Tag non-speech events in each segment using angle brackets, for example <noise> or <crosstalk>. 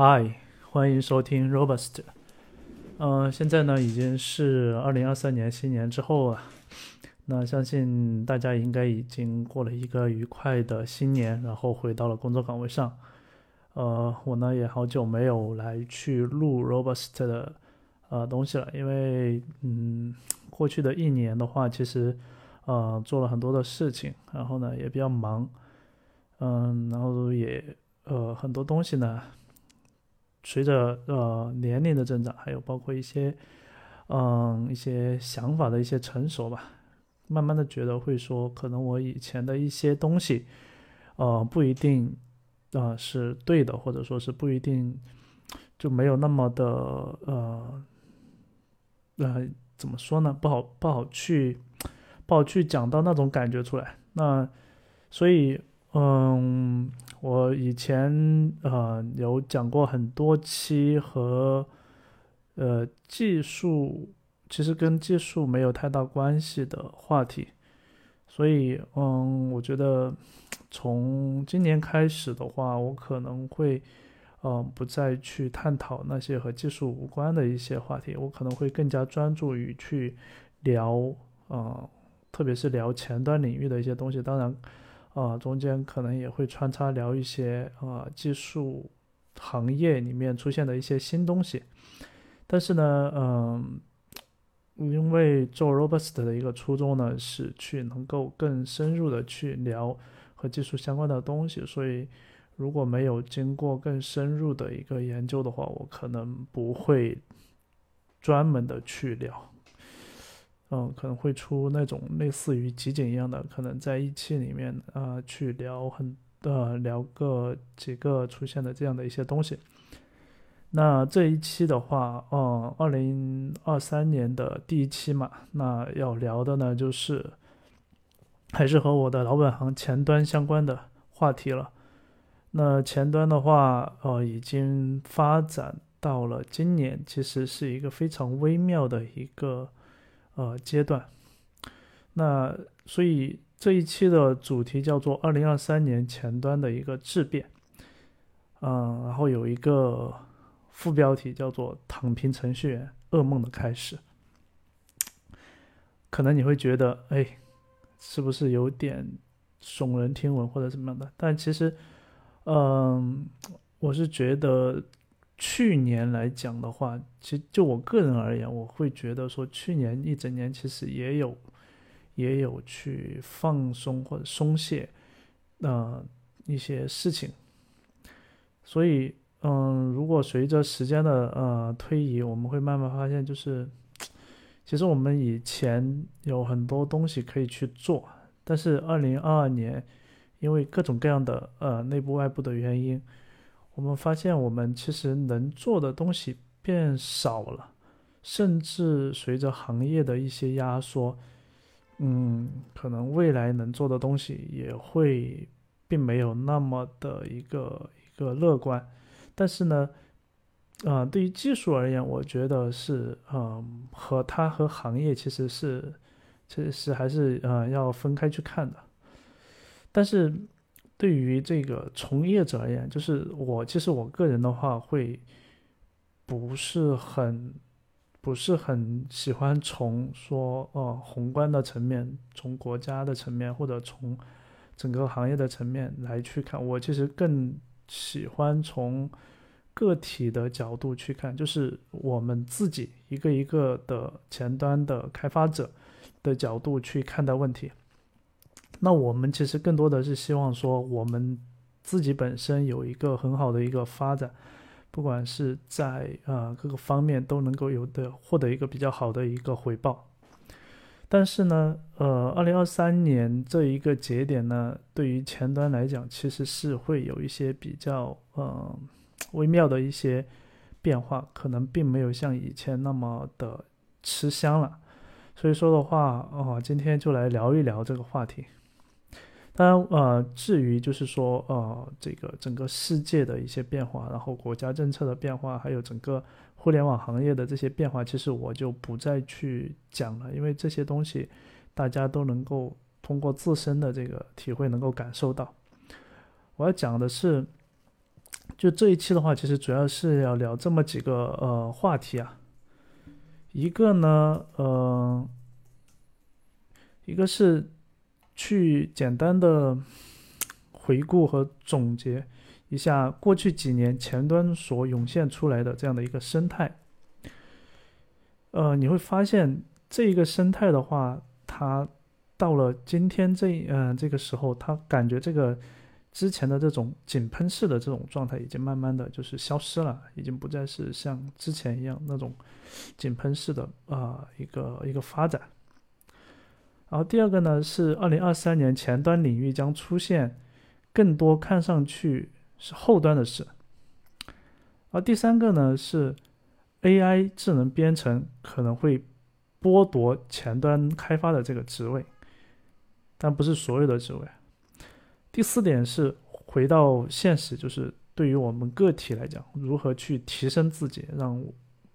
嗨，欢迎收听 Robust。嗯、现在呢已经是二零二三年新年之后啊，那相信大家应该已经过了一个愉快的新年，然后回到了工作岗位上。呃，我呢也好久没有来去录 Robust 的呃东西了，因为嗯，过去的一年的话，其实呃做了很多的事情，然后呢也比较忙，嗯，然后也呃很多东西呢。随着呃年龄的增长，还有包括一些嗯一些想法的一些成熟吧，慢慢的觉得会说，可能我以前的一些东西，呃不一定啊、呃是对的，或者说是不一定就没有那么的呃呃怎么说呢？不好不好去不好去讲到那种感觉出来。那所以嗯。我以前呃有讲过很多期和呃技术，其实跟技术没有太大关系的话题，所以嗯，我觉得从今年开始的话，我可能会嗯、不再去探讨那些和技术无关的一些话题，我可能会更加专注于去聊呃，特别是聊前端领域的一些东西，当然。啊、中间可能也会穿插聊一些啊、技术行业里面出现的一些新东西，但是呢，嗯，因为做 Robust 的一个初衷呢，是去能够更深入的去聊和技术相关的东西，所以如果没有经过更深入的一个研究的话，我可能不会专门的去聊。嗯，可能会出那种类似于集锦一样的，可能在一期里面啊、呃、去聊很呃聊个几个出现的这样的一些东西。那这一期的话，嗯，二零二三年的第一期嘛，那要聊的呢就是还是和我的老本行前端相关的话题了。那前端的话，呃，已经发展到了今年，其实是一个非常微妙的一个。呃，阶段，那所以这一期的主题叫做二零二三年前端的一个质变，嗯，然后有一个副标题叫做躺平程序员噩梦的开始，可能你会觉得，哎，是不是有点耸人听闻或者怎么样的？但其实，嗯，我是觉得。去年来讲的话，其实就我个人而言，我会觉得说，去年一整年其实也有，也有去放松或者松懈，呃，一些事情。所以，嗯，如果随着时间的呃推移，我们会慢慢发现，就是其实我们以前有很多东西可以去做，但是二零二二年，因为各种各样的呃内部外部的原因。我们发现，我们其实能做的东西变少了，甚至随着行业的一些压缩，嗯，可能未来能做的东西也会并没有那么的一个一个乐观。但是呢，啊、呃，對於技术而言，我觉得是，嗯、和它和行业其实是，其实是還是，嗯、要分开去看的。但是。对于这个从业者而言，就是我其实我个人的话会不是很不是很喜欢从说呃宏观的层面，从国家的层面或者从整个行业的层面来去看。我其实更喜欢从个体的角度去看，就是我们自己一个一个的前端的开发者的角度去看待问题。那我们其实更多的是希望说，我们自己本身有一个很好的一个发展，不管是在啊、呃、各个方面都能够有的获得一个比较好的一个回报。但是呢，呃，二零二三年这一个节点呢，对于前端来讲，其实是会有一些比较呃微妙的一些变化，可能并没有像以前那么的吃香了。所以说的话，哦、今天就来聊一聊这个话题。当然，呃，至于就是说，呃，这个整个世界的一些变化，然后国家政策的变化，还有整个互联网行业的这些变化，其实我就不再去讲了，因为这些东西大家都能够通过自身的这个体会能够感受到。我要讲的是，就这一期的话，其实主要是要聊这么几个呃话题啊。一个呢，呃，一个是去简单的回顾和总结一下过去几年前端所涌现出来的这样的一个生态。呃，你会发现这一个生态的话，它到了今天这嗯这个时候，它感觉这个之前的这种井喷式的这种状态已经慢慢的就是消失了，已经不再是像之前一样那种。井喷式的啊一个一个发展，然后第二个呢是二零二三年前端领域将出现更多看上去是后端的事，而第三个呢是 AI 智能编程可能会剥夺前端开发的这个职位，但不是所有的职位。第四点是回到现实，就是对于我们个体来讲，如何去提升自己，让。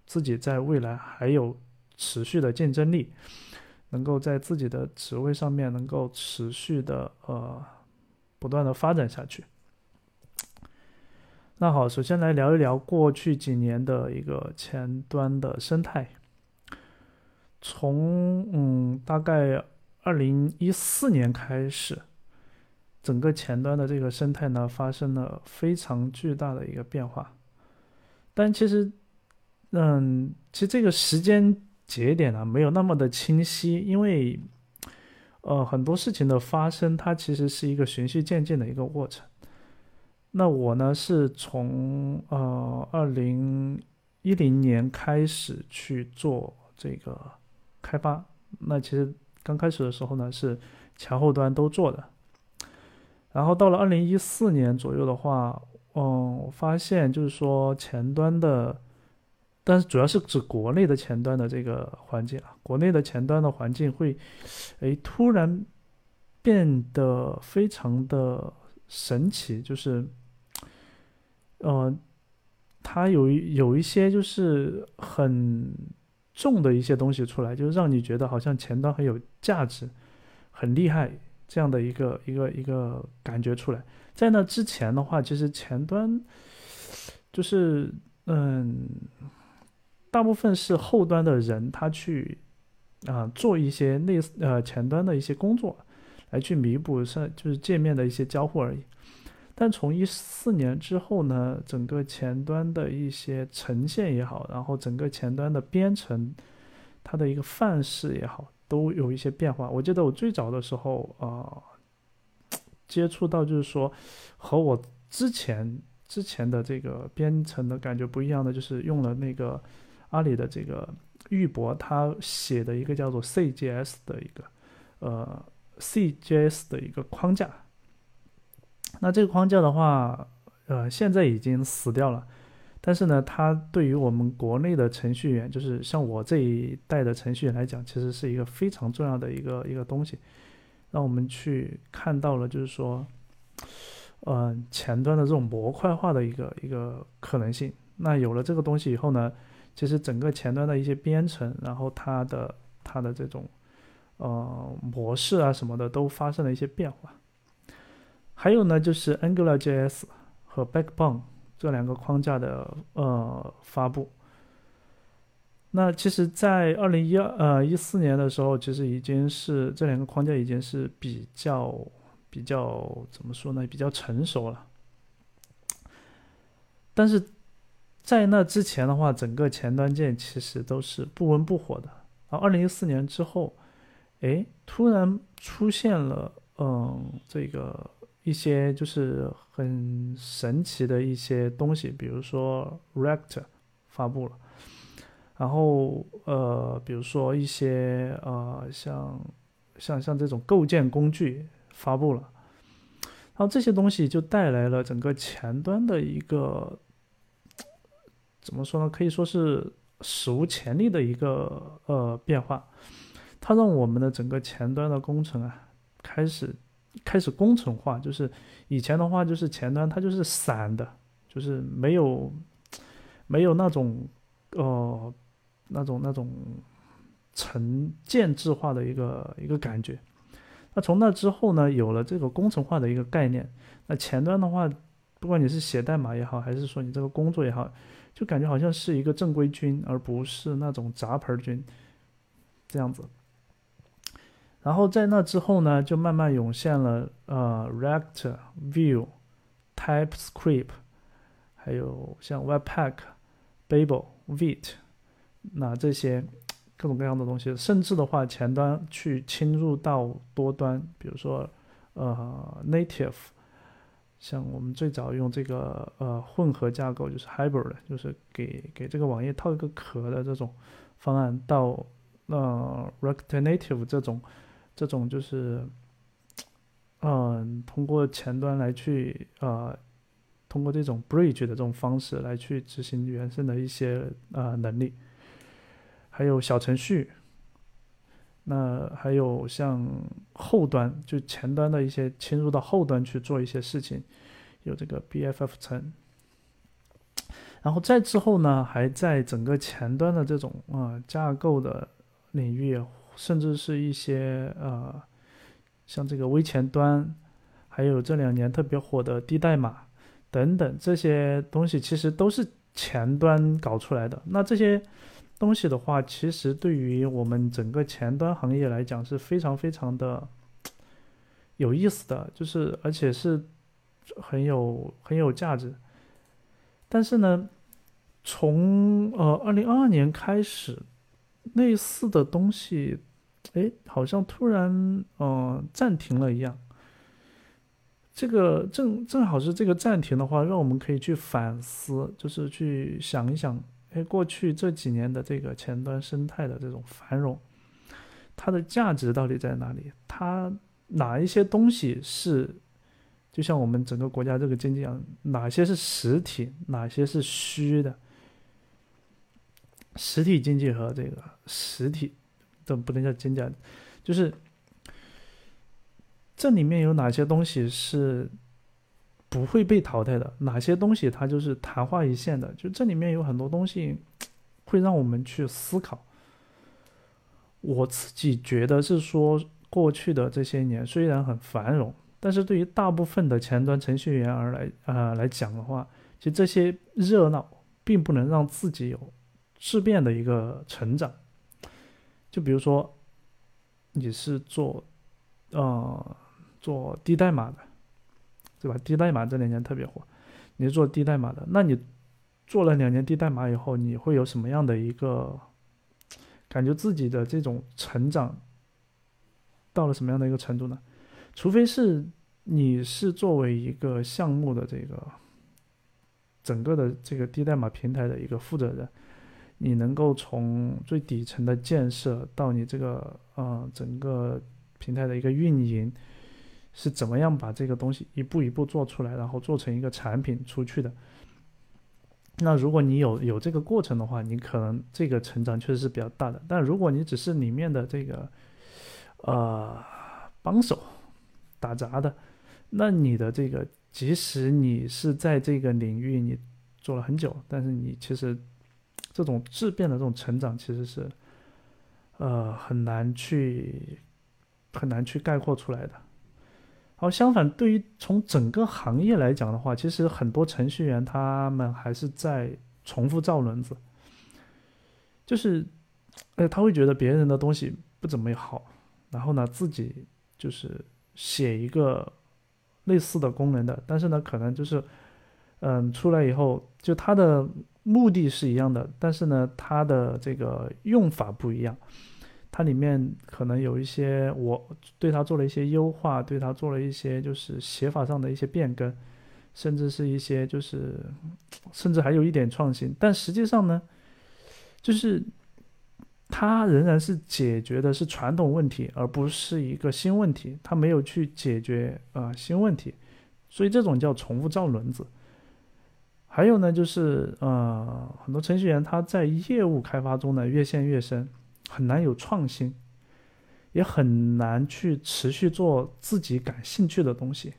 自己在未来还有持续的竞争力，能够在自己的职位上面能够持续的呃不断的发展下去。那好，首先来聊一聊过去几年的一个前端的生态。从嗯大概二零一四年开始，整个前端的这个生态呢发生了非常巨大的一个变化，但其实。嗯，其实这个时间节点呢，没有那么的清晰，因为，呃，很多事情的发生，它其实是一个循序渐进的一个过程。那我呢，是从呃二零一零年开始去做这个开发。那其实刚开始的时候呢，是前后端都做的。然后到了二零一四年左右的话，嗯，我发现就是说前端的。但是主要是指国内的前端的这个环境啊，国内的前端的环境会，哎，突然变得非常的神奇，就是，呃，它有有一些就是很重的一些东西出来，就是让你觉得好像前端很有价值、很厉害这样的一个一个一个感觉出来。在那之前的话，其实前端就是嗯。大部分是后端的人，他去啊做一些类似呃前端的一些工作，来去弥补上就是界面的一些交互而已。但从一四年之后呢，整个前端的一些呈现也好，然后整个前端的编程，它的一个范式也好，都有一些变化。我记得我最早的时候啊，接触到就是说和我之前之前的这个编程的感觉不一样的，就是用了那个。阿里的这个玉博，他写的一个叫做 CJS 的一个，呃，CJS 的一个框架。那这个框架的话，呃，现在已经死掉了。但是呢，它对于我们国内的程序员，就是像我这一代的程序员来讲，其实是一个非常重要的一个一个东西，让我们去看到了，就是说，呃，前端的这种模块化的一个一个可能性。那有了这个东西以后呢？其实整个前端的一些编程，然后它的它的这种呃模式啊什么的都发生了一些变化。还有呢，就是 AngularJS 和 Backbone 这两个框架的呃发布。那其实，在二零一二呃一四年的时候，其实已经是这两个框架已经是比较比较怎么说呢？比较成熟了。但是。在那之前的话，整个前端件其实都是不温不火的。然后二零一四年之后，哎，突然出现了，嗯，这个一些就是很神奇的一些东西，比如说 React 发布了，然后呃，比如说一些呃，像像像这种构建工具发布了，然后这些东西就带来了整个前端的一个。怎么说呢？可以说是史无前例的一个呃变化，它让我们的整个前端的工程啊开始开始工程化。就是以前的话，就是前端它就是散的，就是没有没有那种呃那种那种成建制化的一个一个感觉。那从那之后呢，有了这个工程化的一个概念，那前端的话。不管你是写代码也好，还是说你这个工作也好，就感觉好像是一个正规军，而不是那种杂牌军这样子。然后在那之后呢，就慢慢涌现了呃，React、Vue、TypeScript，还有像 Webpack、Babel、Vite，那这些各种各样的东西，甚至的话，前端去侵入到多端，比如说呃，Native，像我们最早用这个呃混合架构，就是 Hybrid，就是给给这个网页套一个壳的这种方案，到呃 React Native 这种。这种就是，嗯，通过前端来去，呃，通过这种 bridge 的这种方式来去执行原生的一些呃能力，还有小程序，那还有像后端，就前端的一些侵入到后端去做一些事情，有这个 BFF 层，然后再之后呢，还在整个前端的这种啊架构的领域。甚至是一些呃，像这个微前端，还有这两年特别火的低代码等等这些东西，其实都是前端搞出来的。那这些东西的话，其实对于我们整个前端行业来讲是非常非常的 <tsk> 有意思的，就是而且是很有很有价值。但是呢，从呃二零二二年开始。类似的东西，哎，好像突然嗯暂停了一样。这个正正好是这个暂停的话，让我们可以去反思，就是去想一想，哎，过去这几年的这个前端生态的这种繁荣，它的价值到底在哪里？它哪一些东西是，就像我们整个国家这个经济一样，哪些是实体，哪些是虚的？实体经济和这个实体的不能叫经济，就是这里面有哪些东西是不会被淘汰的，哪些东西它就是昙花一现的，就这里面有很多东西会让我们去思考。我自己觉得是说，过去的这些年虽然很繁荣，但是对于大部分的前端程序员而来啊来讲的话，其实这些热闹并不能让自己有。质变的一个成长，就比如说，你是做，呃，做低代码的，对吧？低代码这两年特别火，你是做低代码的，那你做了两年低代码以后，你会有什么样的一个感觉？自己的这种成长到了什么样的一个程度呢？除非是你是作为一个项目的这个整个的这个低代码平台的一个负责人。你能够从最底层的建设到你这个呃整个平台的一个运营，是怎么样把这个东西一步一步做出来，然后做成一个产品出去的？那如果你有有这个过程的话，你可能这个成长确实是比较大的。但如果你只是里面的这个呃帮手打杂的，那你的这个即使你是在这个领域你做了很久，但是你其实。这种质变的这种成长，其实是，呃，很难去很难去概括出来的。然后相反，对于从整个行业来讲的话，其实很多程序员他们还是在重复造轮子，就是，呃，他会觉得别人的东西不怎么好，然后呢，自己就是写一个类似的功能的，但是呢，可能就是，嗯，出来以后就他的。目的是一样的，但是呢，它的这个用法不一样。它里面可能有一些，我对它做了一些优化，对它做了一些就是写法上的一些变更，甚至是一些就是，甚至还有一点创新。但实际上呢，就是它仍然是解决的是传统问题，而不是一个新问题。它没有去解决啊新问题，所以这种叫重复造轮子。还有呢，就是呃，很多程序员他在业务开发中呢越陷越深，很难有创新，也很难去持续做自己感兴趣的东西，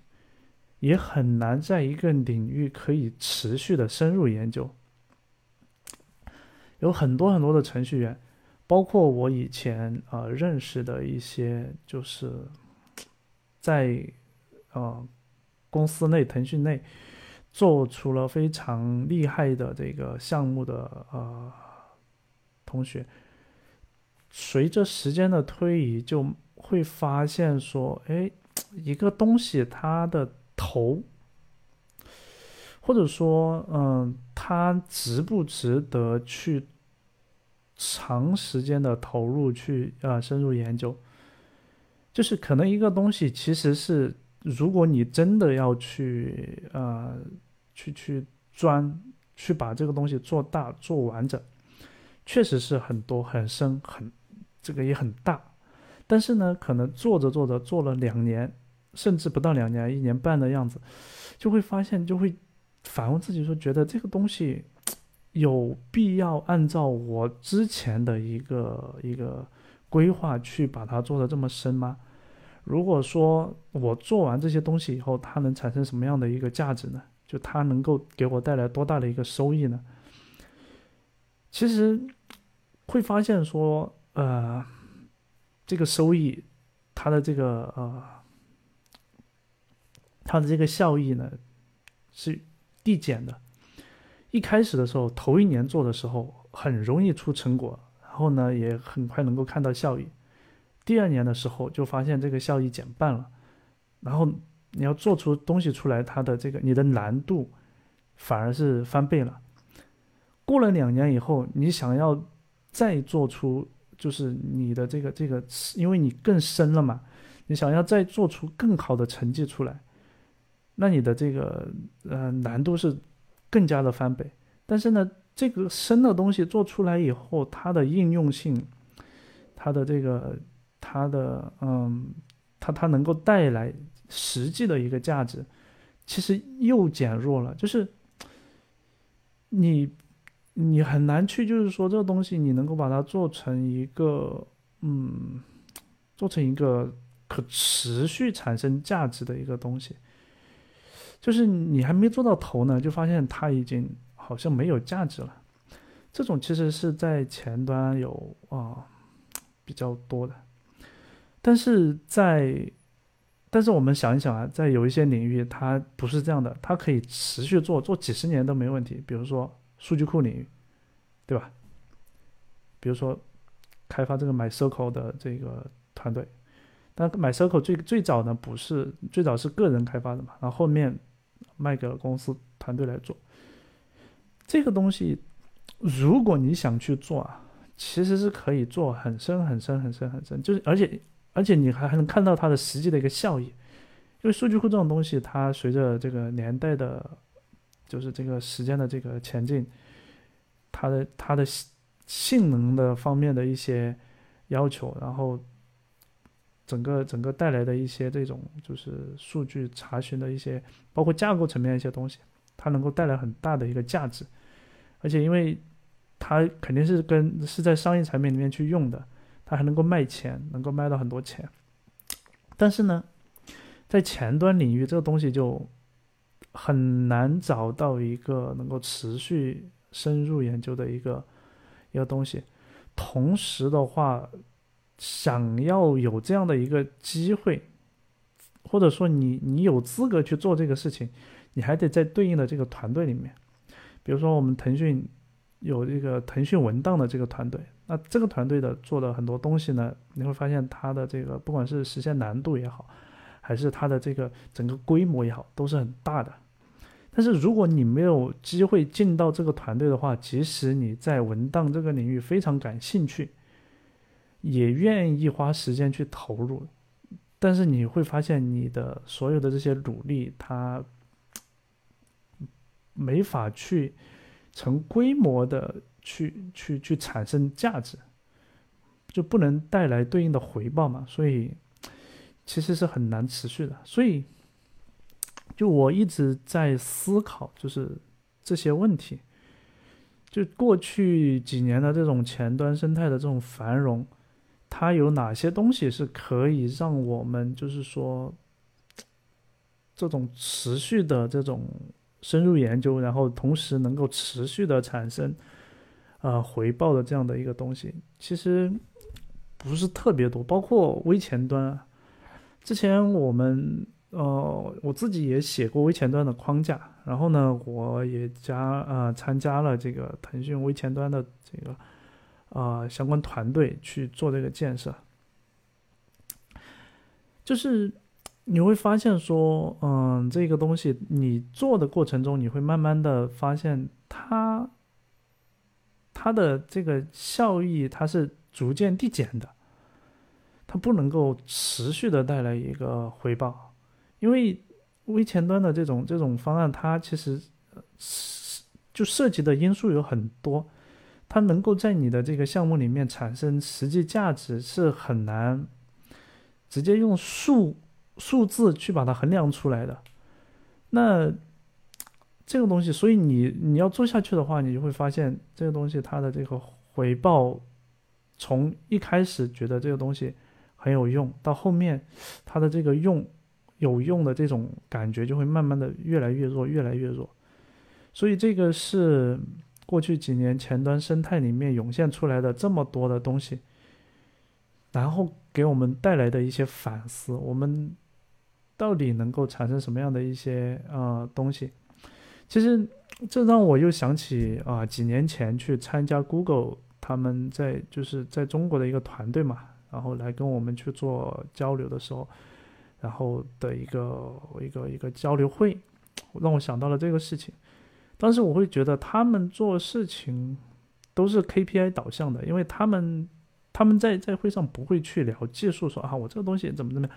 也很难在一个领域可以持续的深入研究。有很多很多的程序员，包括我以前呃认识的一些，就是在呃公司内，腾讯内。做出了非常厉害的这个项目的呃同学，随着时间的推移，就会发现说，哎，一个东西它的头，或者说，嗯，它值不值得去长时间的投入去啊深入研究？就是可能一个东西其实是，如果你真的要去呃。去去钻，去把这个东西做大做完整，确实是很多很深很，这个也很大，但是呢，可能做着做着做了两年，甚至不到两年，一年半的样子，就会发现就会反问自己说，觉得这个东西有必要按照我之前的一个一个规划去把它做的这么深吗？如果说我做完这些东西以后，它能产生什么样的一个价值呢？就它能够给我带来多大的一个收益呢？其实会发现说，呃，这个收益，它的这个呃，它的这个效益呢，是递减的。一开始的时候，头一年做的时候，很容易出成果，然后呢，也很快能够看到效益。第二年的时候，就发现这个效益减半了，然后。你要做出东西出来，它的这个你的难度反而是翻倍了。过了两年以后，你想要再做出，就是你的这个这个，因为你更深了嘛，你想要再做出更好的成绩出来，那你的这个呃难度是更加的翻倍。但是呢，这个深的东西做出来以后，它的应用性，它的这个它的嗯，它它能够带来。实际的一个价值，其实又减弱了。就是你，你很难去，就是说这个东西，你能够把它做成一个，嗯，做成一个可持续产生价值的一个东西。就是你还没做到头呢，就发现它已经好像没有价值了。这种其实是在前端有啊比较多的，但是在。但是我们想一想啊，在有一些领域，它不是这样的，它可以持续做，做几十年都没问题。比如说数据库领域，对吧？比如说开发这个 MySQL 的这个团队，但 MySQL 最最早呢不是最早是个人开发的嘛，然后后面卖给了公司团队来做。这个东西，如果你想去做啊，其实是可以做很深很深很深很深，就是而且。而且你还还能看到它的实际的一个效益，因为数据库这种东西，它随着这个年代的，就是这个时间的这个前进，它的它的性能的方面的一些要求，然后整个整个带来的一些这种就是数据查询的一些，包括架构层面一些东西，它能够带来很大的一个价值，而且因为它肯定是跟是在商业产品里面去用的。它还能够卖钱，能够卖到很多钱，但是呢，在前端领域，这个东西就很难找到一个能够持续深入研究的一个一个东西。同时的话，想要有这样的一个机会，或者说你你有资格去做这个事情，你还得在对应的这个团队里面。比如说，我们腾讯有这个腾讯文档的这个团队。那这个团队的做的很多东西呢，你会发现它的这个不管是实现难度也好，还是它的这个整个规模也好，都是很大的。但是如果你没有机会进到这个团队的话，即使你在文档这个领域非常感兴趣，也愿意花时间去投入，但是你会发现你的所有的这些努力，它没法去成规模的。去去去产生价值，就不能带来对应的回报嘛？所以其实是很难持续的。所以就我一直在思考，就是这些问题。就过去几年的这种前端生态的这种繁荣，它有哪些东西是可以让我们就是说这种持续的这种深入研究，然后同时能够持续的产生。呃，回报的这样的一个东西，其实不是特别多。包括微前端，之前我们呃，我自己也写过微前端的框架，然后呢，我也加呃参加了这个腾讯微前端的这个啊相关团队去做这个建设，就是你会发现说，嗯，这个东西你做的过程中，你会慢慢的发现它它的这个效益它是逐渐递减的，它不能够持续的带来一个回报，因为。微前端的这种这种方案，它其实是就涉及的因素有很多，它能够在你的这个项目里面产生实际价值是很难直接用数数字去把它衡量出来的。那这个东西，所以你你要做下去的话，你就会发现这个东西它的这个回报，从一开始觉得这个东西很有用，到后面它的这个用。有用的这种感觉就会慢慢的越来越弱，越来越弱。所以这个是过去几年前端生态里面涌现出来的这么多的东西，然后给我们带来的一些反思，我们到底能够产生什么样的一些呃东西？其实这让我又想起啊，几年前去参加 Google 他们在就是在中国的一个团队嘛，然后来跟我们去做交流的时候。然后的一个一个一个交流会，让我想到了这个事情。当时我会觉得他们做事情都是 KPI 导向的，因为他们他们在在会上不会去聊技术，说啊我这个东西怎么怎么样，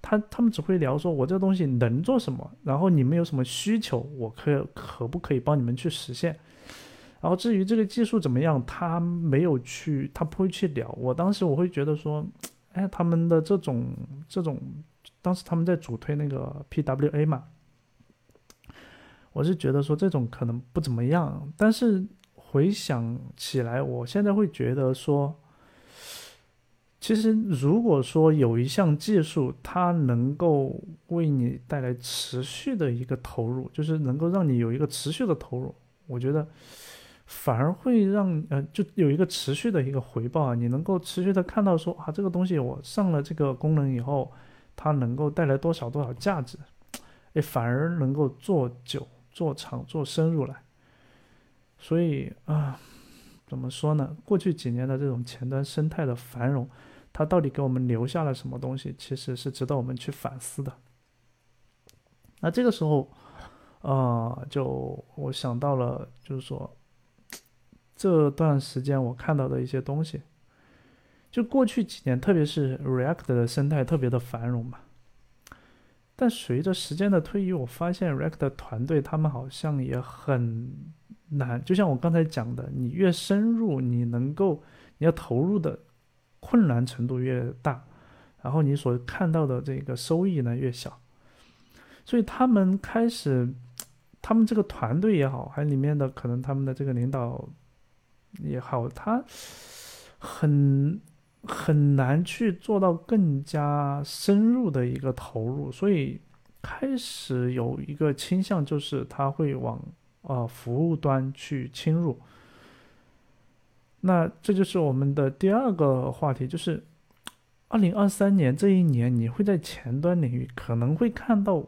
他他们只会聊说我这个东西能做什么，然后你们有什么需求，我可可不可以帮你们去实现。然后至于这个技术怎么样，他没有去，他不会去聊。我当时我会觉得说，哎，他们的这种这种。当时他们在主推那个 PWA 嘛，我是觉得说这种可能不怎么样，但是回想起来，我现在会觉得说，其实如果说有一项技术，它能够为你带来持续的一个投入，就是能够让你有一个持续的投入，我觉得反而会让呃，就有一个持续的一个回报啊，你能够持续的看到说啊，这个东西我上了这个功能以后。它能够带来多少多少价值，<tsk> 哎，反而能够做久、做长、做深入来。所以啊，怎么说呢？过去几年的这种前端生态的繁荣，它到底给我们留下了什么东西？其实是值得我们去反思的。那这个时候，啊，就我想到了，就是说 <tsk> 这段时间我看到的一些东西。就过去几年，特别是 React 的生态特别的繁荣嘛，但随着时间的推移，我发现 React 的团队他们好像也很难。就像我刚才讲的，你越深入，你能够你要投入的困难程度越大，然后你所看到的这个收益呢越小。所以他们开始，他们这个团队也好，还里面的可能他们的这个领导也好，他很。很难去做到更加深入的一个投入，所以开始有一个倾向，就是他会往啊服务端去侵入。那这就是我们的第二个话题，就是二零二三年这一年，你会在前端领域可能会看到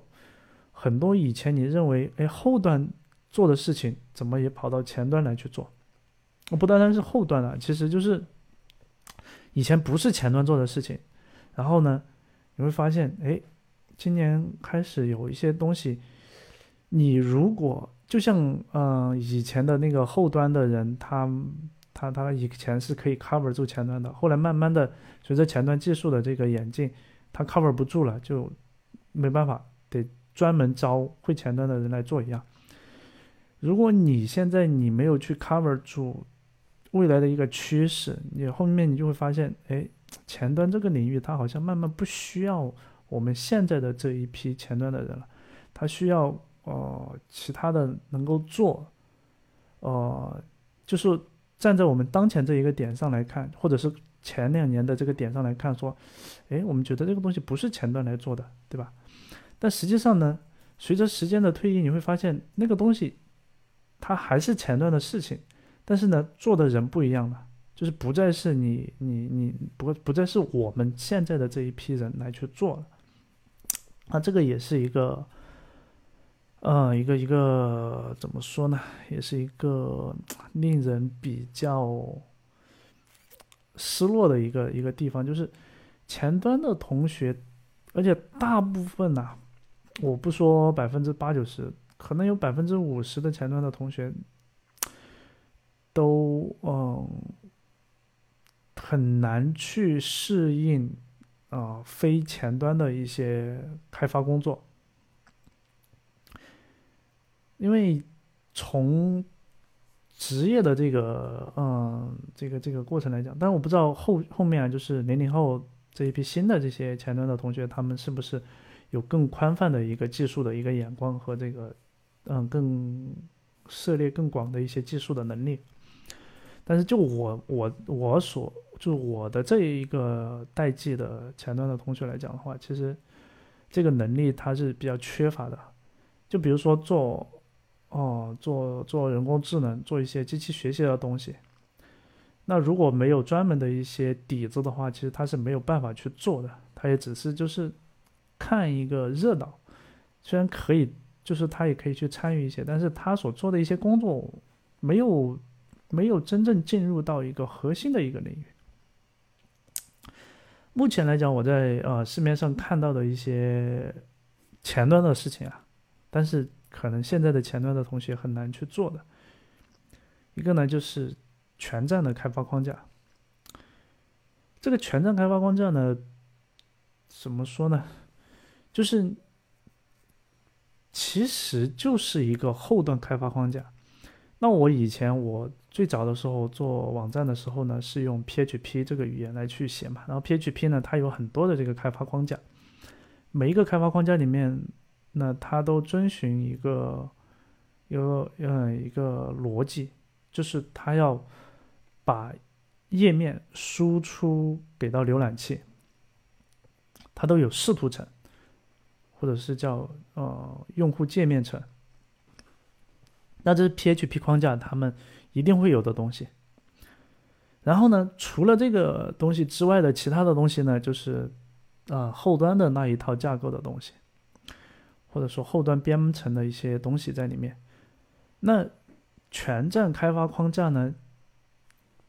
很多以前你认为哎后端做的事情，怎么也跑到前端来去做？我不单单是后端了，其实就是。以前不是前端做的事情，然后呢，你会发现，哎，今年开始有一些东西，你如果就像嗯以前的那个后端的人，他他他以前是可以 cover 住前端的，后来慢慢的随着前端技术的这个演进，他 cover 不住了，就没办法，得专门招会前端的人来做一样。如果你现在你没有去 cover 住。未来的一个趋势，你后面你就会发现，哎，前端这个领域它好像慢慢不需要我们现在的这一批前端的人了，它需要呃其他的能够做，呃，就是站在我们当前这一个点上来看，或者是前两年的这个点上来看，说，哎，我们觉得这个东西不是前端来做的，对吧？但实际上呢，随着时间的推移，你会发现那个东西它还是前端的事情。但是呢，做的人不一样了，就是不再是你你你不不再是我们现在的这一批人来去做了，那这个也是一个呃，一个一个怎么说呢？也是一个令人比较失落的一个一个地方，就是前端的同学，而且大部分呐，我不说百分之八九十，可能有百分之五十的前端的同学都嗯很难去适应啊非前端的一些开发工作。因为从职业的这个嗯这个这个过程来讲，但我不知道后后面啊，就是零零后这一批新的这些前端的同学，他们是不是有更宽泛的一个技术的一个眼光和这个嗯更涉猎更广的一些技术的能力。但是就我我我所就我的这一个代际的前端的同学来讲的话，其实这个能力它是比较缺乏的。就比如说做。哦，做做人工智能，做一些机器学习的东西。那如果没有专门的一些底子的话，其实他是没有办法去做的。他也只是就是看一个热闹，虽然可以，就是他也可以去参与一些，但是他所做的一些工作没有没有真正进入到一个核心的一个领域。目前来讲，我在呃市面上看到的一些前端的事情啊，但是。可能现在的前端的同学很难去做的，一个呢就是全站的开发框架。这个全站开发框架呢，怎么说呢？就是其实就是一个后端开发框架。那我以前我最早的时候做网站的时候呢，是用 PHP 这个语言来去写嘛。然后 PHP 呢，它有很多的这个开发框架，每一个开发框架里面。那它都遵循一个有嗯一个逻辑，就是它要把页面输出给到浏览器，它都有视图层，或者是叫呃用户界面层。那这是 PHP 框架，他们一定会有的东西。然后呢，除了这个东西之外的其他的东西呢，就是啊后端的那一套架构的东西。或者说后端编程的一些东西在里面，那全站开发框架呢，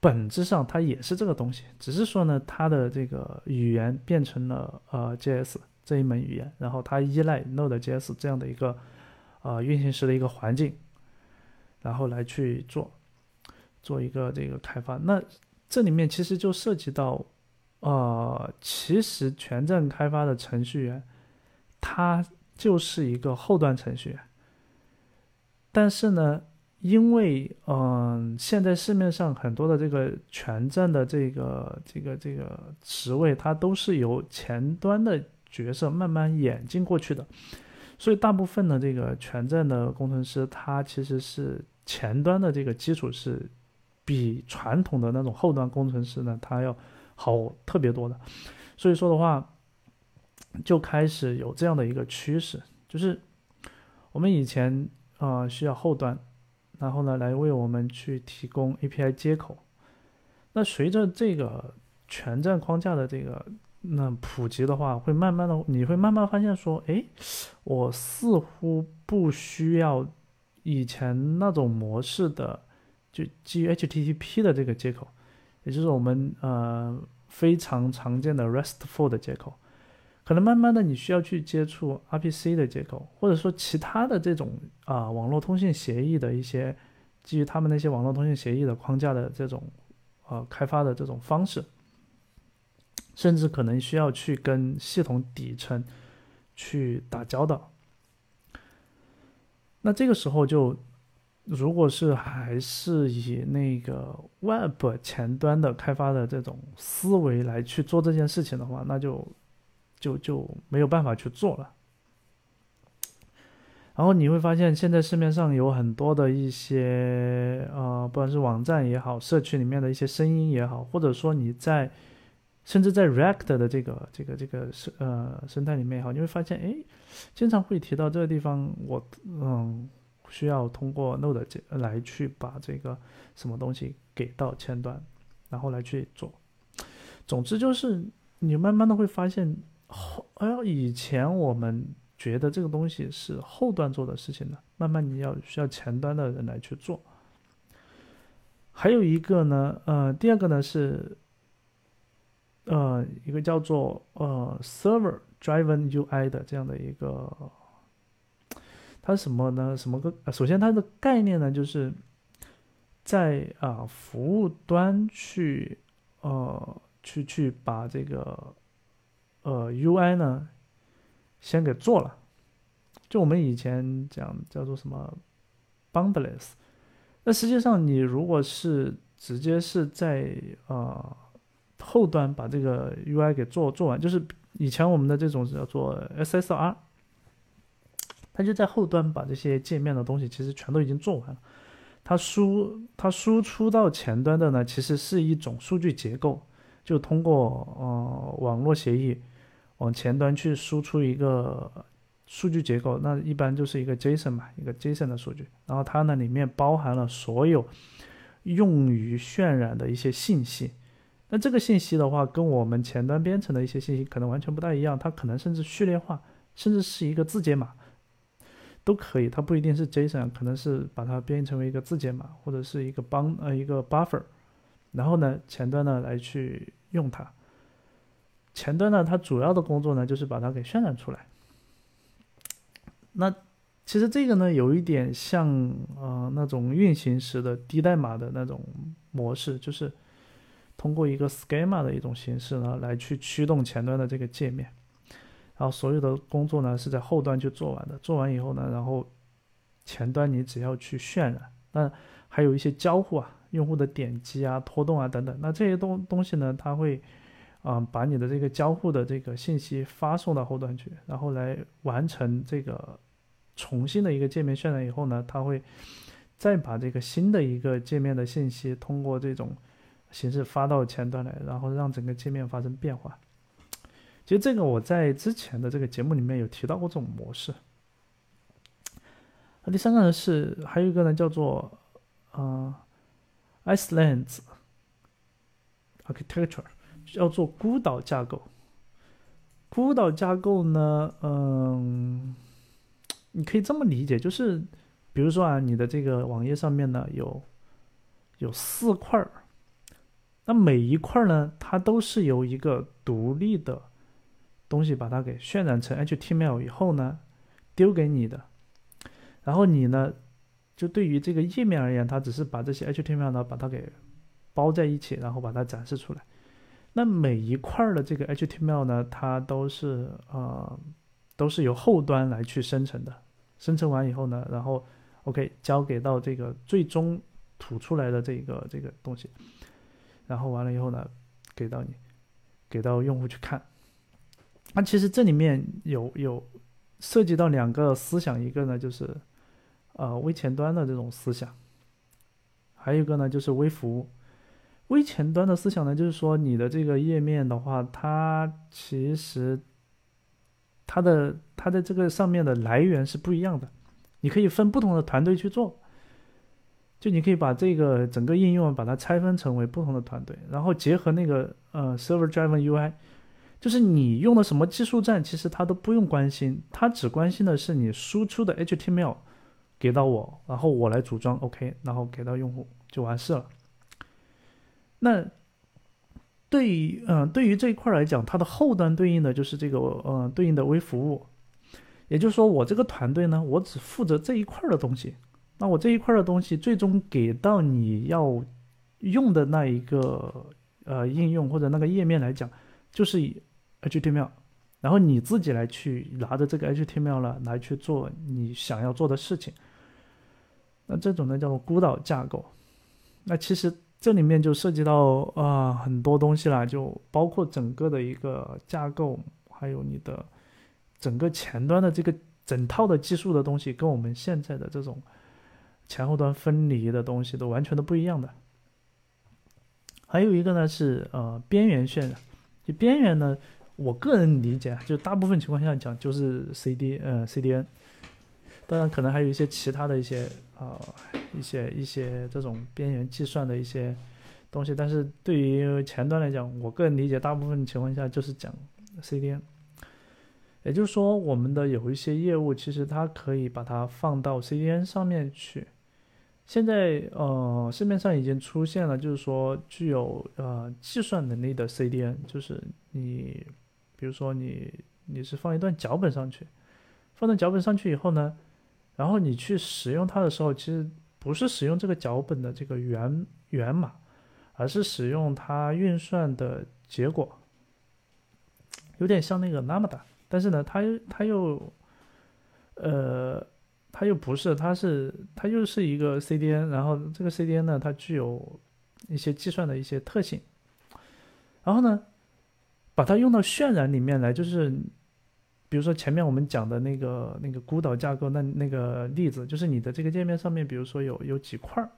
本质上它也是这个东西，只是说呢，它的这个语言变成了呃 JS 这一门语言，然后它依赖 Node.js 这样的一个呃运行时的一个环境，然后来去做做一个这个开发。那这里面其实就涉及到，呃，其实全站开发的程序员他。就是一个后端程序员，但是呢，因为嗯，现在市面上很多的这个全站的这个这个这个职位，它都是由前端的角色慢慢演进过去的，所以大部分的这个全站的工程师，他其实是前端的这个基础是比传统的那种后端工程师呢，他要好特别多的，所以说的话。就开始有这样的一个趋势，就是我们以前啊需要后端，然后呢来为我们去提供 API 接口。那随着这个全站框架的这个那普及的话，会慢慢的你会慢慢发现说，哎，我似乎不需要以前那种模式的，就基于 HTTP 的这个接口，也就是我们呃非常常见的 RESTful 的接口。可能慢慢的，你需要去接触 RPC 的接口，或者说其他的这种啊网络通信协议的一些基于他们那些网络通信协议的框架的这种呃开发的这种方式，甚至可能需要去跟系统底层去打交道。那这个时候就，如果是还是以那个 Web 前端的开发的这种思维来去做这件事情的话，那就。就就没有办法去做了，然后你会发现，现在市面上有很多的一些呃，不管是网站也好，社区里面的一些声音也好，或者说你在甚至在 React 的这个这个这个生呃生态里面也好，你会发现，哎，经常会提到这个地方，我嗯需要通过 Node 来去把这个什么东西给到前端，然后来去做。总之就是你慢慢的会发现。后，哎呀，以前我们觉得这个东西是后端做的事情呢，慢慢你要需要前端的人来去做。还有一个呢，呃，第二个呢是，呃，一个叫做呃 server driven UI 的这样的一个，它什么呢？什么个？首先它的概念呢，就是在啊服务端去呃去去把这个呃 UI 呢。先给做了，就我们以前讲叫做什么 boundless，那实际上你如果是直接是在呃后端把这个 UI 给做做完，就是以前我们的这种叫做 SSR，它就在后端把这些界面的东西其实全都已经做完了，它输它输出到前端的呢，其实是一种数据结构，就通过呃网络协议。往前端去输出一个数据结构，那一般就是一个 JSON 嘛，一个 JSON 的数据，然后它呢里面包含了所有用于渲染的一些信息。那这个信息的话，跟我们前端编程的一些信息可能完全不太一样，它可能甚至序列化，甚至是一个字节码都可以，它不一定是 JSON，可能是把它编译成为一个字节码或者是一个帮呃一个 buffer，然后呢前端呢来去用它。前端呢，它主要的工作呢，就是把它给渲染出来。那其实这个呢，有一点像呃那种运行时的低代码的那种模式，就是通过一个 schema 的一种形式呢，来去驱动前端的这个界面。然后所有的工作呢，是在后端去做完的。做完以后呢，然后前端你只要去渲染，那还有一些交互啊，用户的点击啊、拖动啊等等。那这些东东西呢，它会。啊，把你的这个交互的这个信息发送到后端去，然后来完成这个重新的一个界面渲染以后呢，它会再把这个新的一个界面的信息通过这种形式发到前端来，然后让整个界面发生变化。其实这个我在之前的这个节目里面有提到过这种模式。那第三个呢是还有一个呢叫做呃，Iceland Architecture。叫做孤岛架构。孤岛架构呢，嗯，你可以这么理解，就是比如说啊，你的这个网页上面呢有有四块儿，那每一块呢，它都是由一个独立的东西把它给渲染成 HTML 以后呢，丢给你的，然后你呢，就对于这个页面而言，它只是把这些 HTML 呢把它给包在一起，然后把它展示出来。那每一块的这个 HTML 呢，它都是呃，都是由后端来去生成的。生成完以后呢，然后 OK 交给到这个最终吐出来的这个这个东西，然后完了以后呢，给到你，给到用户去看。那其实这里面有有涉及到两个思想，一个呢就是呃微前端的这种思想，还有一个呢就是微服务。微前端的思想呢，就是说你的这个页面的话，它其实它的它的这个上面的来源是不一样的，你可以分不同的团队去做，就你可以把这个整个应用把它拆分成为不同的团队，然后结合那个呃 server driven UI，就是你用的什么技术站，其实它都不用关心，它只关心的是你输出的 HTML 给到我，然后我来组装 OK，然后给到用户就完事了。那对于嗯，对于这一块来讲，它的后端对应的就是这个呃对应的微服务，也就是说，我这个团队呢，我只负责这一块的东西。那我这一块的东西，最终给到你要用的那一个呃应用或者那个页面来讲，就是以 HTML，然后你自己来去拿着这个 HTML 了来去做你想要做的事情。那这种呢叫做孤岛架构。那其实。这里面就涉及到啊很多东西了，就包括整个的一个架构，还有你的整个前端的这个整套的技术的东西，跟我们现在的这种前后端分离的东西都完全的不一样的。还有一个呢是呃边缘渲染，就边缘呢，我个人理解就大部分情况下讲就是 CD 呃 CDN，当然可能还有一些其他的一些啊。一些一些这种边缘计算的一些东西，但是对于前端来讲，我个人理解，大部分情况下就是讲 CDN。也就是说，我们的有一些业务，其实它可以把它放到 CDN 上面去。现在，呃，市面上已经出现了，就是说具有呃计算能力的 CDN，就是你，比如说你你是放一段脚本上去，放到脚本上去以后呢，然后你去使用它的时候，其实不是使用这个脚本的这个源源码，而是使用它运算的结果，有点像那个 Lambda。但是呢，它它又，呃，它又不是，它是它又是一个 CDN，然后这个 CDN 呢，它具有一些计算的一些特性，然后呢，把它用到渲染里面来，就是比如说前面我们讲的那个那个孤岛架构那那个例子，就是你的这个界面上面，比如说有有几块儿，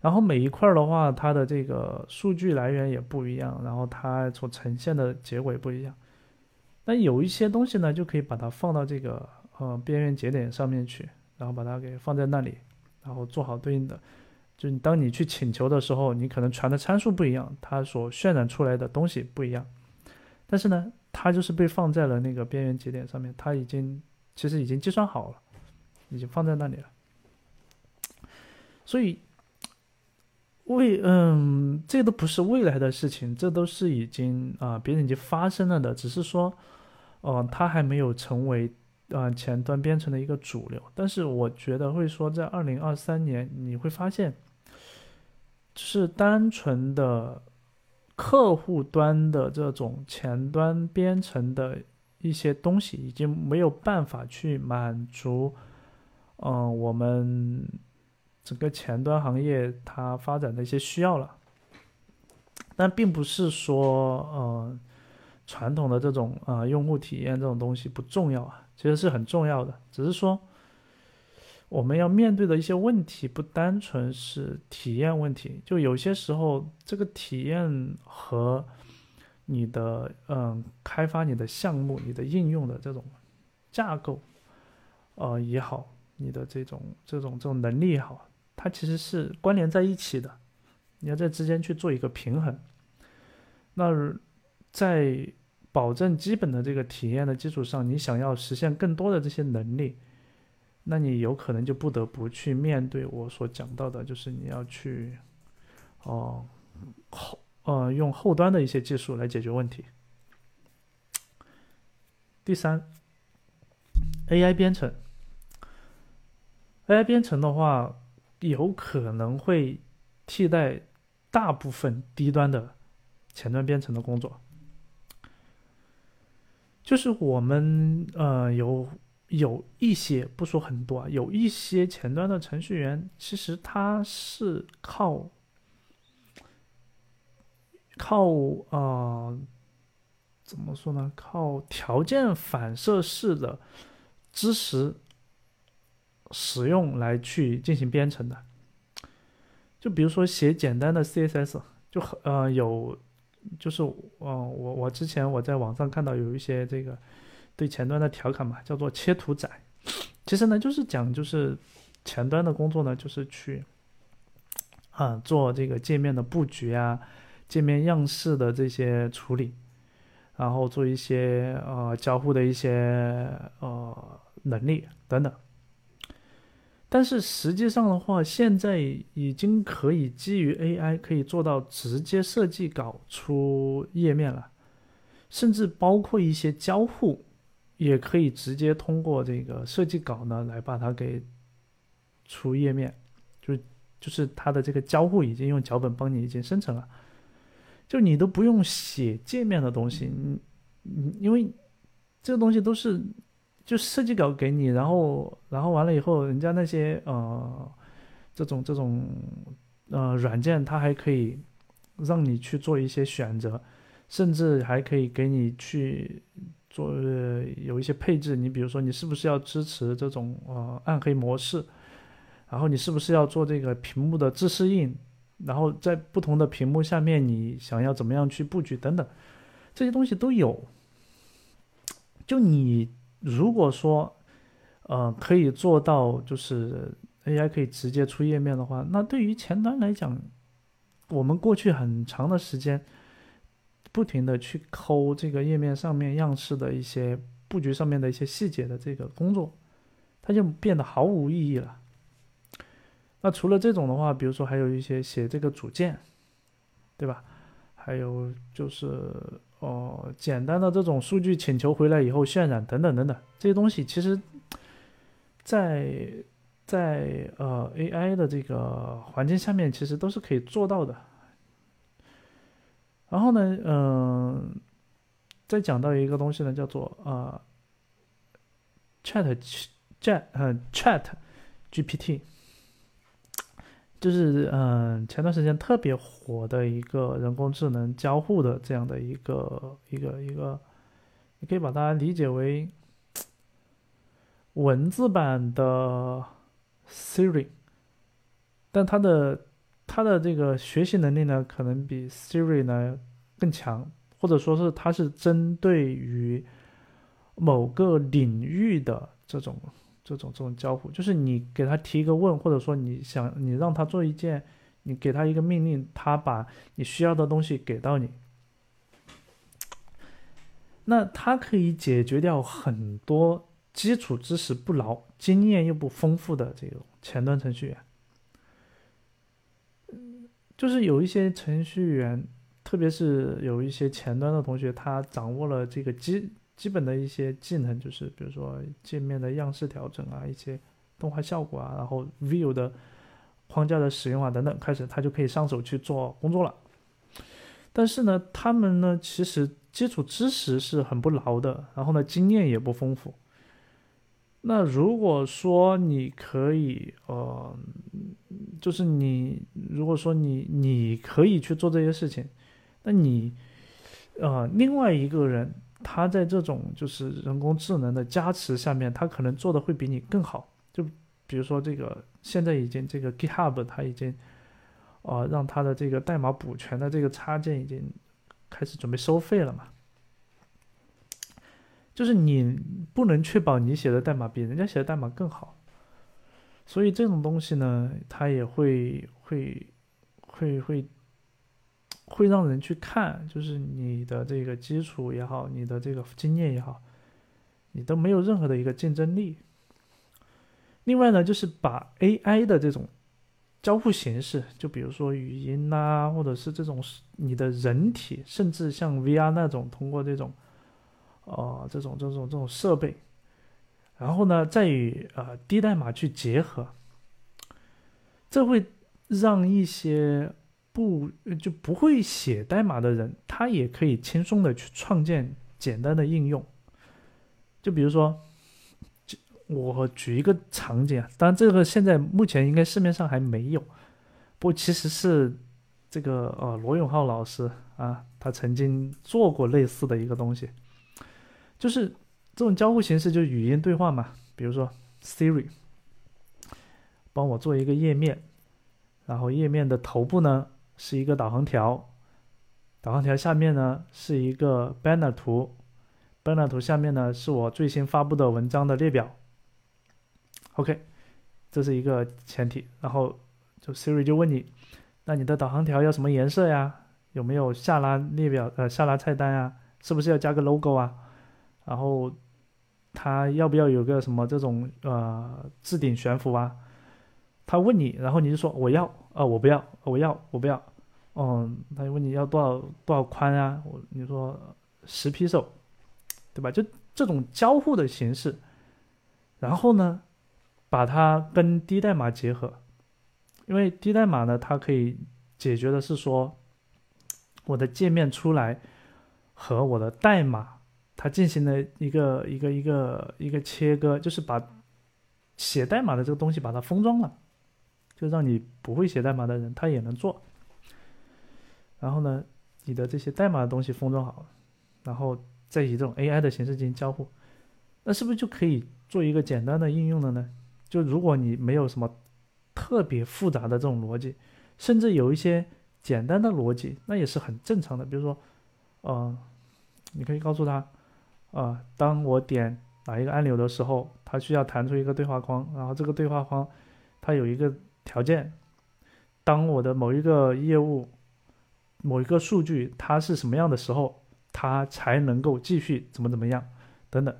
然后每一块儿的话，它的这个数据来源也不一样，然后它所呈现的结果也不一样。那有一些东西呢，就可以把它放到这个呃边缘节点上面去，然后把它给放在那里，然后做好对应的。就你当你去请求的时候，你可能传的参数不一样，它所渲染出来的东西不一样，但是呢，它就是被放在了那个边缘节点上面，它已经其实已经计算好了，已经放在那里了。所以未嗯，这都不是未来的事情，这都是已经啊别人已经发生了的，只是说。哦，它还没有成为啊前端编程的一个主流，但是我觉得会说在二零二三年你会发现，是单纯的客户端的这种前端编程的一些东西已经没有办法去满足，嗯，我们整个前端行业它发展的一些需要了，但并不是说，嗯。传统的这种啊用户体验这种东西不重要啊，其实是很重要的。只是说，我们要面对的一些问题不单纯是体验问题，就有些时候这个体验和你的嗯开发你的项目、你的应用的这种架构，呃也好，你的这种这种这种能力也好，它其实是关联在一起的。你要在之间去做一个平衡。那在保证基本的这个体验的基础上，你想要实现更多的这些能力，那你有可能就不得不去面对我所讲到的，就是你要去，哦，后呃用后端的一些技术来解决问题。第三，AI 编程，AI 编程的话，有可能会替代大部分低端的前端编程的工作。就是我们呃有有一些不说很多啊，有一些前端的程序员，其实他是靠靠啊怎么说呢？靠条件反射式的知识使用来去进行编程的。就比如说写简单的 CSS，就很呃有。就是，嗯，我我之前我在网上看到有一些这个对前端的调侃嘛，叫做切图仔。其实呢，就是讲就是前端的工作呢，就是去啊做这个界面的布局啊，界面样式的这些处理，然后做一些呃交互的一些呃能力等等。但是实际上的话，现在已经可以基于 AI 可以做到直接设计稿出页面了，甚至包括一些交互，也可以直接通过这个设计稿呢来把它给出页面，就就是它的这个交互已经用脚本帮你已经生成了，就你都不用写界面的东西，你你因为这个东西都是。就设计稿给你，然后，然后完了以后，人家那些呃，这种这种呃软件，它还可以让你去做一些选择，甚至还可以给你去做有一些配置。你比如说，你是不是要支持这种呃暗黑模式？然后你是不是要做这个屏幕的自适应？然后在不同的屏幕下面，你想要怎么样去布局等等，这些东西都有。就你。如果说，呃，可以做到就是 AI 可以直接出页面的话，那对于前端来讲，我们过去很长的时间，不停的去抠这个页面上面样式的一些布局上面的一些细节的这个工作，它就变得毫无意义了。那除了这种的话，比如说还有一些写这个组件，对吧？还有就是哦，简单的这种数据请求回来以后渲染等等等等这些东西，其实，在在呃 AI 的这个环境下面，其实都是可以做到的。然后呢，嗯，再讲到一个东西呢，叫做呃，Chat Chat 嗯 Chat GPT。就是嗯，前段时间特别火的一个人工智能交互的这样的一个一个一个，你可以把它理解为文字版的 Siri，但它的它的这个学习能力呢，可能比 Siri 呢更强，或者说是它是针对于某个领域的这种。这种这种交互，就是你给他提一个问，或者说你想你让他做一件，你给他一个命令，他把你需要的东西给到你，那他可以解决掉很多基础知识不牢、经验又不丰富的这种前端程序员。就是有一些程序员，特别是有一些前端的同学，他掌握了这个基。基本的一些技能就是，比如说界面的样式调整啊，一些动画效果啊，然后 View 的框架的使用啊等等，开始他就可以上手去做工作了。但是呢，他们呢其实基础知识是很不牢的，然后呢经验也不丰富。那如果说你可以，呃，就是你如果说你你可以去做这些事情，那你，呃，另外一个人。他在这种就是人工智能的加持下面，他可能做的会比你更好。就比如说这个，现在已经这个 GitHub 它已经，呃，让它的这个代码补全的这个插件已经开始准备收费了嘛。就是你不能确保你写的代码比人家写的代码更好，所以这种东西呢，它也会会会会。会让人去看，就是你的这个基础也好，你的这个经验也好，你都没有任何的一个竞争力。另外呢，就是把 AI 的这种交互形式，就比如说语音呐，或者是这种你的人体，甚至像 VR 那种通过这种，呃，这种这种这种设备，然后呢，再与呃低代码去结合，这会让一些。不就不会写代码的人，他也可以轻松的去创建简单的应用。就比如说，我举一个场景啊，当然这个现在目前应该市面上还没有，不过其实是这个呃罗永浩老师啊，他曾经做过类似的一个东西，就是这种交互形式，就是语音对话嘛。比如说 Siri，帮我做一个页面，然后页面的头部呢。是一个导航条，导航条下面呢是一个 banner 图，banner 图下面呢是我最新发布的文章的列表。OK，这是一个前提，然后就 Siri 就问你，那你的导航条要什么颜色呀？有没有下拉列表呃下拉菜单啊？是不是要加个 logo 啊？然后它要不要有个什么这种呃置顶悬浮啊？他问你，然后你就说我要，啊我不要，我要我不要，嗯，他就问你要多少多少宽啊？我你说十 P 手，对吧？就这种交互的形式，然后呢，把它跟低代码结合，因为低代码呢，它可以解决的是说，我的界面出来和我的代码它进行了一个一个一个一个切割，就是把写代码的这个东西把它封装了。就让你不会写代码的人他也能做，然后呢，你的这些代码的东西封装好，然后再以这种 AI 的形式进行交互，那是不是就可以做一个简单的应用了呢？就如果你没有什么特别复杂的这种逻辑，甚至有一些简单的逻辑，那也是很正常的。比如说，呃，你可以告诉他，啊，当我点哪一个按钮的时候，它需要弹出一个对话框，然后这个对话框它有一个。条件，当我的某一个业务、某一个数据它是什么样的时候，它才能够继续怎么怎么样，等等。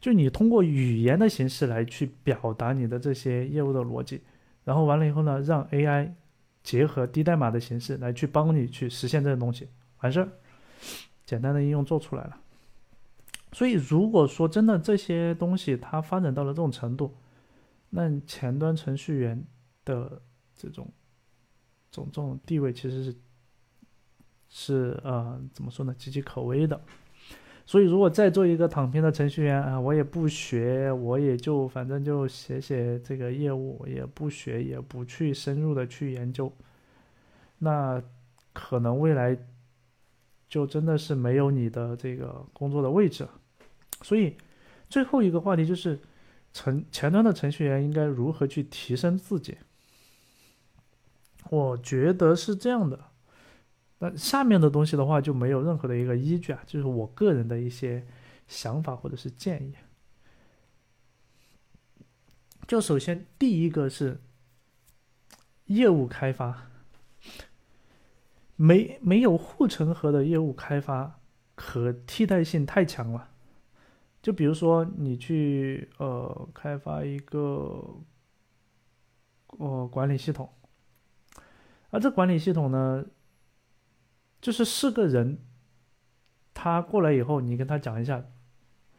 就你通过语言的形式来去表达你的这些业务的逻辑，然后完了以后呢，让 AI 结合低代码的形式来去帮你去实现这个东西，完事儿，简单的应用做出来了。所以如果说真的这些东西它发展到了这种程度，那前端程序员的这种这种这种地位其实是是呃怎么说呢，岌岌可危的。所以如果再做一个躺平的程序员啊，我也不学，我也就反正就写写这个业务，也不学，也不去深入的去研究，那可能未来就真的是没有你的这个工作的位置了。所以最后一个话题就是。程前端的程序员应该如何去提升自己？我觉得是这样的。那下面的东西的话就没有任何的一个依据啊，就是我个人的一些想法或者是建议。就首先第一个是业务开发，没没有护城河的业务开发，可替代性太强了。就比如说，你去呃开发一个呃管理系统，而这管理系统呢，就是是个人，他过来以后，你跟他讲一下，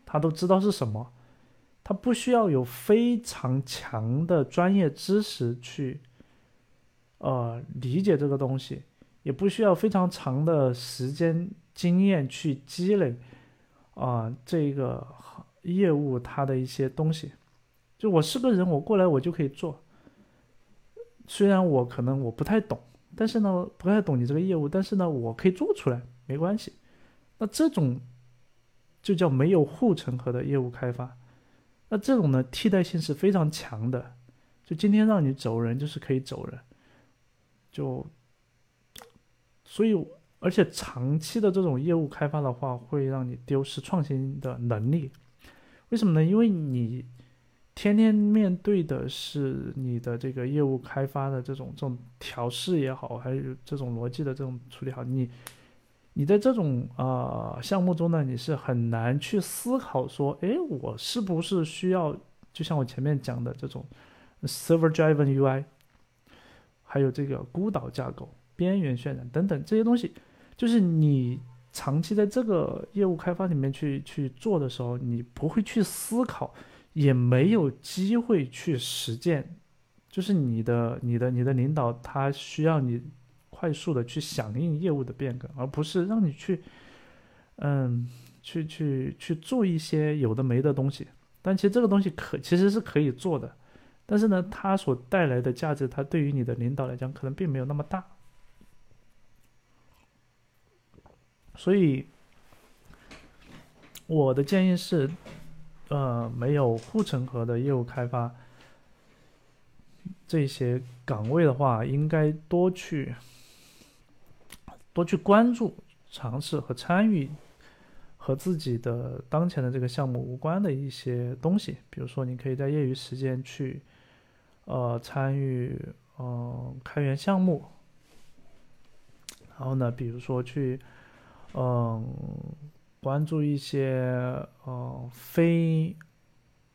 他都知道是什么，他不需要有非常强的专业知识去呃理解这个东西，也不需要非常长的时间经验去积累。啊，这个业务它的一些东西，就我是个人，我过来我就可以做。虽然我可能我不太懂，但是呢，不太懂你这个业务，但是呢，我可以做出来，没关系。那这种就叫没有护城河的业务开发。那这种呢，替代性是非常强的。就今天让你走人，就是可以走人。就所以。而且长期的这种业务开发的话，会让你丢失创新的能力。为什么呢？因为你天天面对的是你的这个业务开发的这种这种调试也好，还有这种逻辑的这种处理好，你你在这种啊项目中呢，你是很难去思考说，哎，我是不是需要，就像我前面讲的这种 server driven UI，还有这个孤岛架构、边缘渲染等等这些东西。就是你长期在这个业务开发里面去去做的时候，你不会去思考，也没有机会去实践。就是你的、你的、你的领导他需要你快速的去响应业务的变革，而不是让你去，嗯，去去去做一些有的没的东西。但其实这个东西可其实是可以做的，但是呢，它所带来的价值，它对于你的领导来讲，可能并没有那么大。所以，我的建议是，呃，没有护城河的业务开发这些岗位的话，应该多去多去关注、尝试和参与和自己的当前的这个项目无关的一些东西。比如说，你可以在业余时间去，呃，参与嗯开源项目，然后呢，比如说去。嗯，关注一些呃非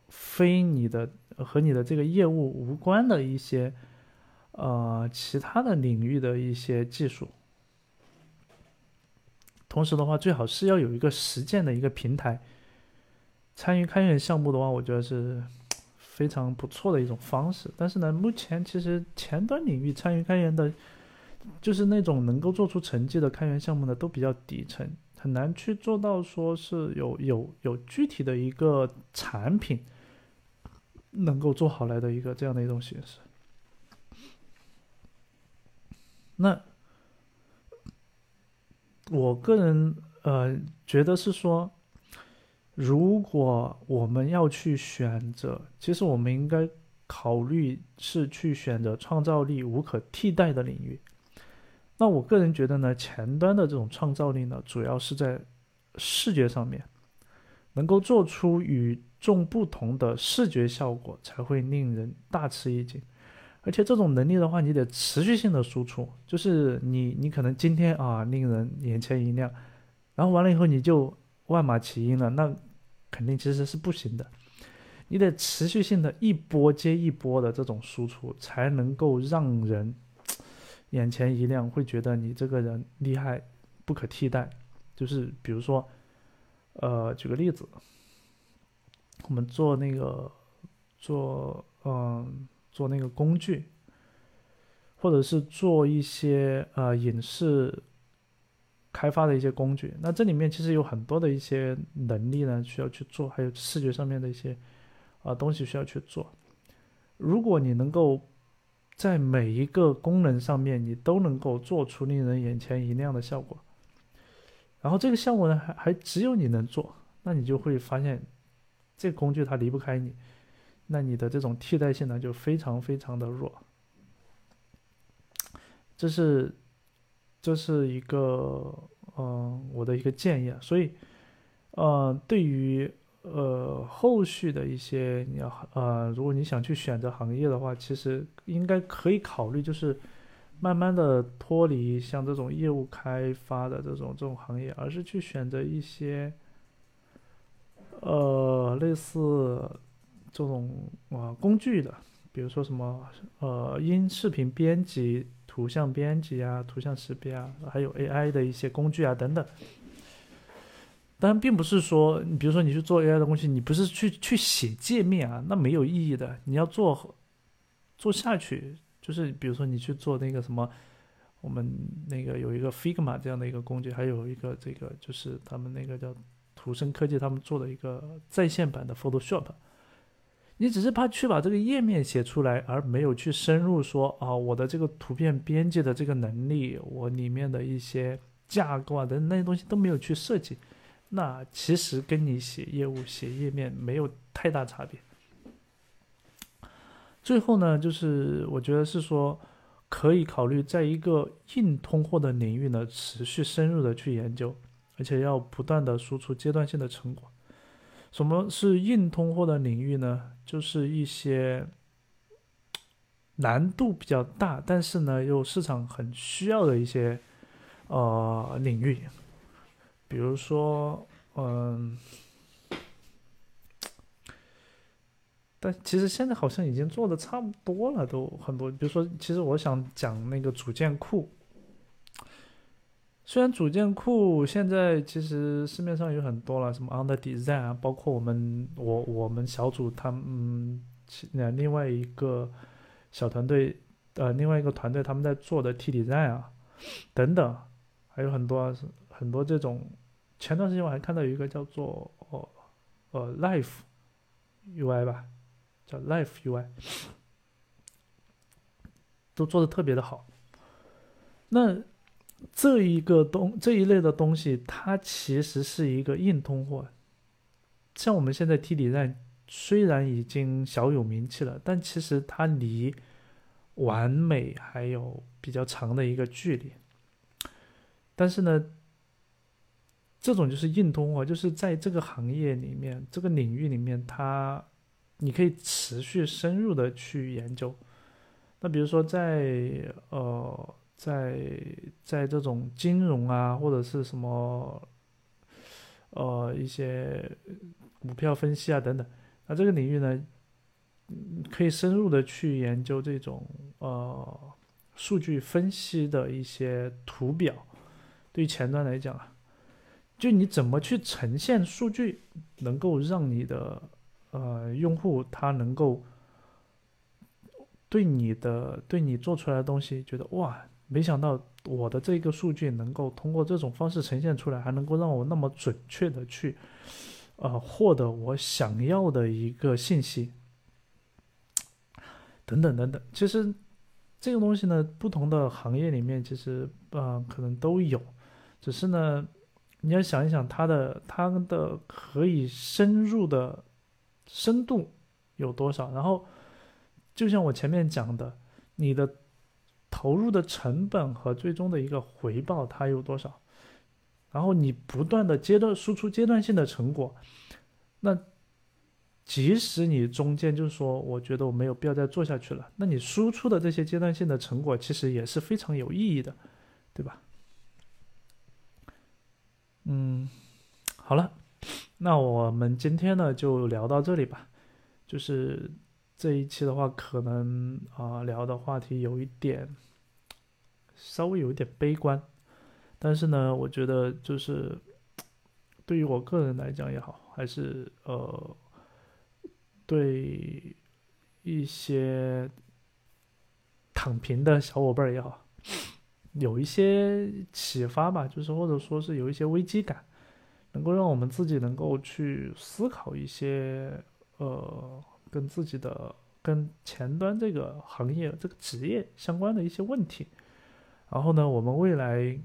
非你的和你的这个业务无关的一些呃其他的领域的一些技术。同时的话，最好是要有一个实践的一个平台。参与开源项目的话，我觉得是非常不错的一种方式。但是呢，目前其实前端领域参与开源的。就是那种能够做出成绩的开源项目呢，都比较底层，很难去做到说是有有有具体的一个产品能够做好来的一个这样的一种形式。那我个人呃觉得是说，如果我们要去选择，其实我们应该考虑是去选择创造力无可替代的领域。那我个人觉得呢，前端的这种创造力呢，主要是在视觉上面，能够做出与众不同的视觉效果，才会令人大吃一惊。而且这种能力的话，你得持续性的输出，就是你你可能今天啊令人眼前一亮，然后完了以后你就万马齐喑了，那肯定其实是不行的。你得持续性的一波接一波的这种输出，才能够让人眼前一亮，会觉得你这个人厉害，不可替代。就是比如说，呃，举个例子，我们做那个做嗯做那个工具，或者是做一些呃影视开发的一些工具，那这里面其实有很多的一些能力呢需要去做，还有视觉上面的一些。啊，东西需要去做。如果你能够在每一个功能上面，你都能够做出令人眼前一亮的效果，然后这个效果呢，还还只有你能做，那你就会发现，这工具它离不开你，那你的这种替代性呢，就非常非常的弱。这是这是一个嗯我的一个建议啊，所以呃对于。呃，后续的一些你要呃，如果你想去选择行业的话，其实应该可以考虑，就是慢慢的脱离像这种业务开发的这种这种行业，而是去选择一些呃类似这种啊工具的，比如说什么呃音视频编辑、图像编辑啊、图像识别啊，还有 AI 的一些工具啊等等。当然，并不是说，你比如说你去做 AI 的东西，你不是去去写界面啊，那没有意义的。你要做做下去，就是比如说你去做那个什么，我们那个有一个 Figma 这样的一个工具，还有一个这个就是他们那个叫图生科技他们做的一个在线版的 Photoshop。你只是怕去把这个页面写出来，而没有去深入说啊，我的这个图片编辑的这个能力，我里面的一些架构啊等那些东西都没有去设计。那其实跟你写业务、写页面没有太大差别。最后呢，就是我觉得是说，可以考虑在一个硬通货的领域呢，持续深入的去研究，而且要不断的输出阶段性的成果。什么是硬通货的领域呢？就是一些难度比较大，但是呢又市场很需要的一些呃领域。比如说，嗯，但其实现在好像已经做的差不多了，都很多。比如说，其实我想讲那个组件库。虽然组件库现在其实市面上有很多了，什么 Under Design 啊，包括我们我我们小组他们嗯，另外一个小团队呃，另外一个团队他们在做的 T Design 啊，等等，还有很多很多这种。前段时间我还看到有一个叫做哦呃 Life UI 吧，叫 Life UI，都做的特别的好。那这一个东这一类的东西，它其实是一个硬通货。像我们现在 T 底站虽然已经小有名气了，但其实它离完美还有比较长的一个距离。但是呢。这种就是硬通货，就是在这个行业里面、这个领域里面，它你可以持续深入的去研究。那比如说在呃，在在这种金融啊，或者是什么呃一些股票分析啊等等，那这个领域呢，可以深入的去研究这种呃数据分析的一些图表。对前端来讲啊。就你怎么去呈现数据，能够让你的呃用户他能够对你的对你做出来的东西觉得哇，没想到我的这个数据能够通过这种方式呈现出来，还能够让我那么准确的去呃获得我想要的一个信息，等等等等。其实这个东西呢，不同的行业里面其实呃可能都有，只是呢。你要想一想，它的它的可以深入的深度有多少？然后，就像我前面讲的，你的投入的成本和最终的一个回报它有多少？然后你不断的阶段输出阶段性的成果，那即使你中间就是说，我觉得我没有必要再做下去了，那你输出的这些阶段性的成果其实也是非常有意义的，对吧？嗯，好了，那我们今天呢就聊到这里吧。就是这一期的话，可能啊聊的话题有一点稍微有一点悲观，但是呢，我觉得就是对于我个人来讲也好，还是呃对一些躺平的小伙伴也好，有一些启发吧，就是或者说是有一些危机感。能够让我们自己能够去思考一些呃跟自己的跟前端这个行业这个职业相关的一些问题，然后呢，我们未来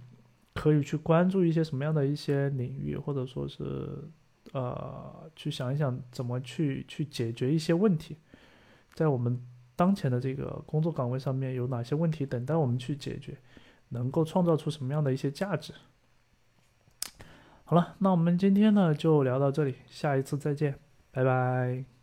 可以去关注一些什么样的一些领域，或者说是呃去想一想怎么去去解决一些问题，在我们当前的这个工作岗位上面有哪些问题等待我们去解决，能够创造出什么样的一些价值。好了，那我们今天呢就聊到这里，下一次再见，拜拜。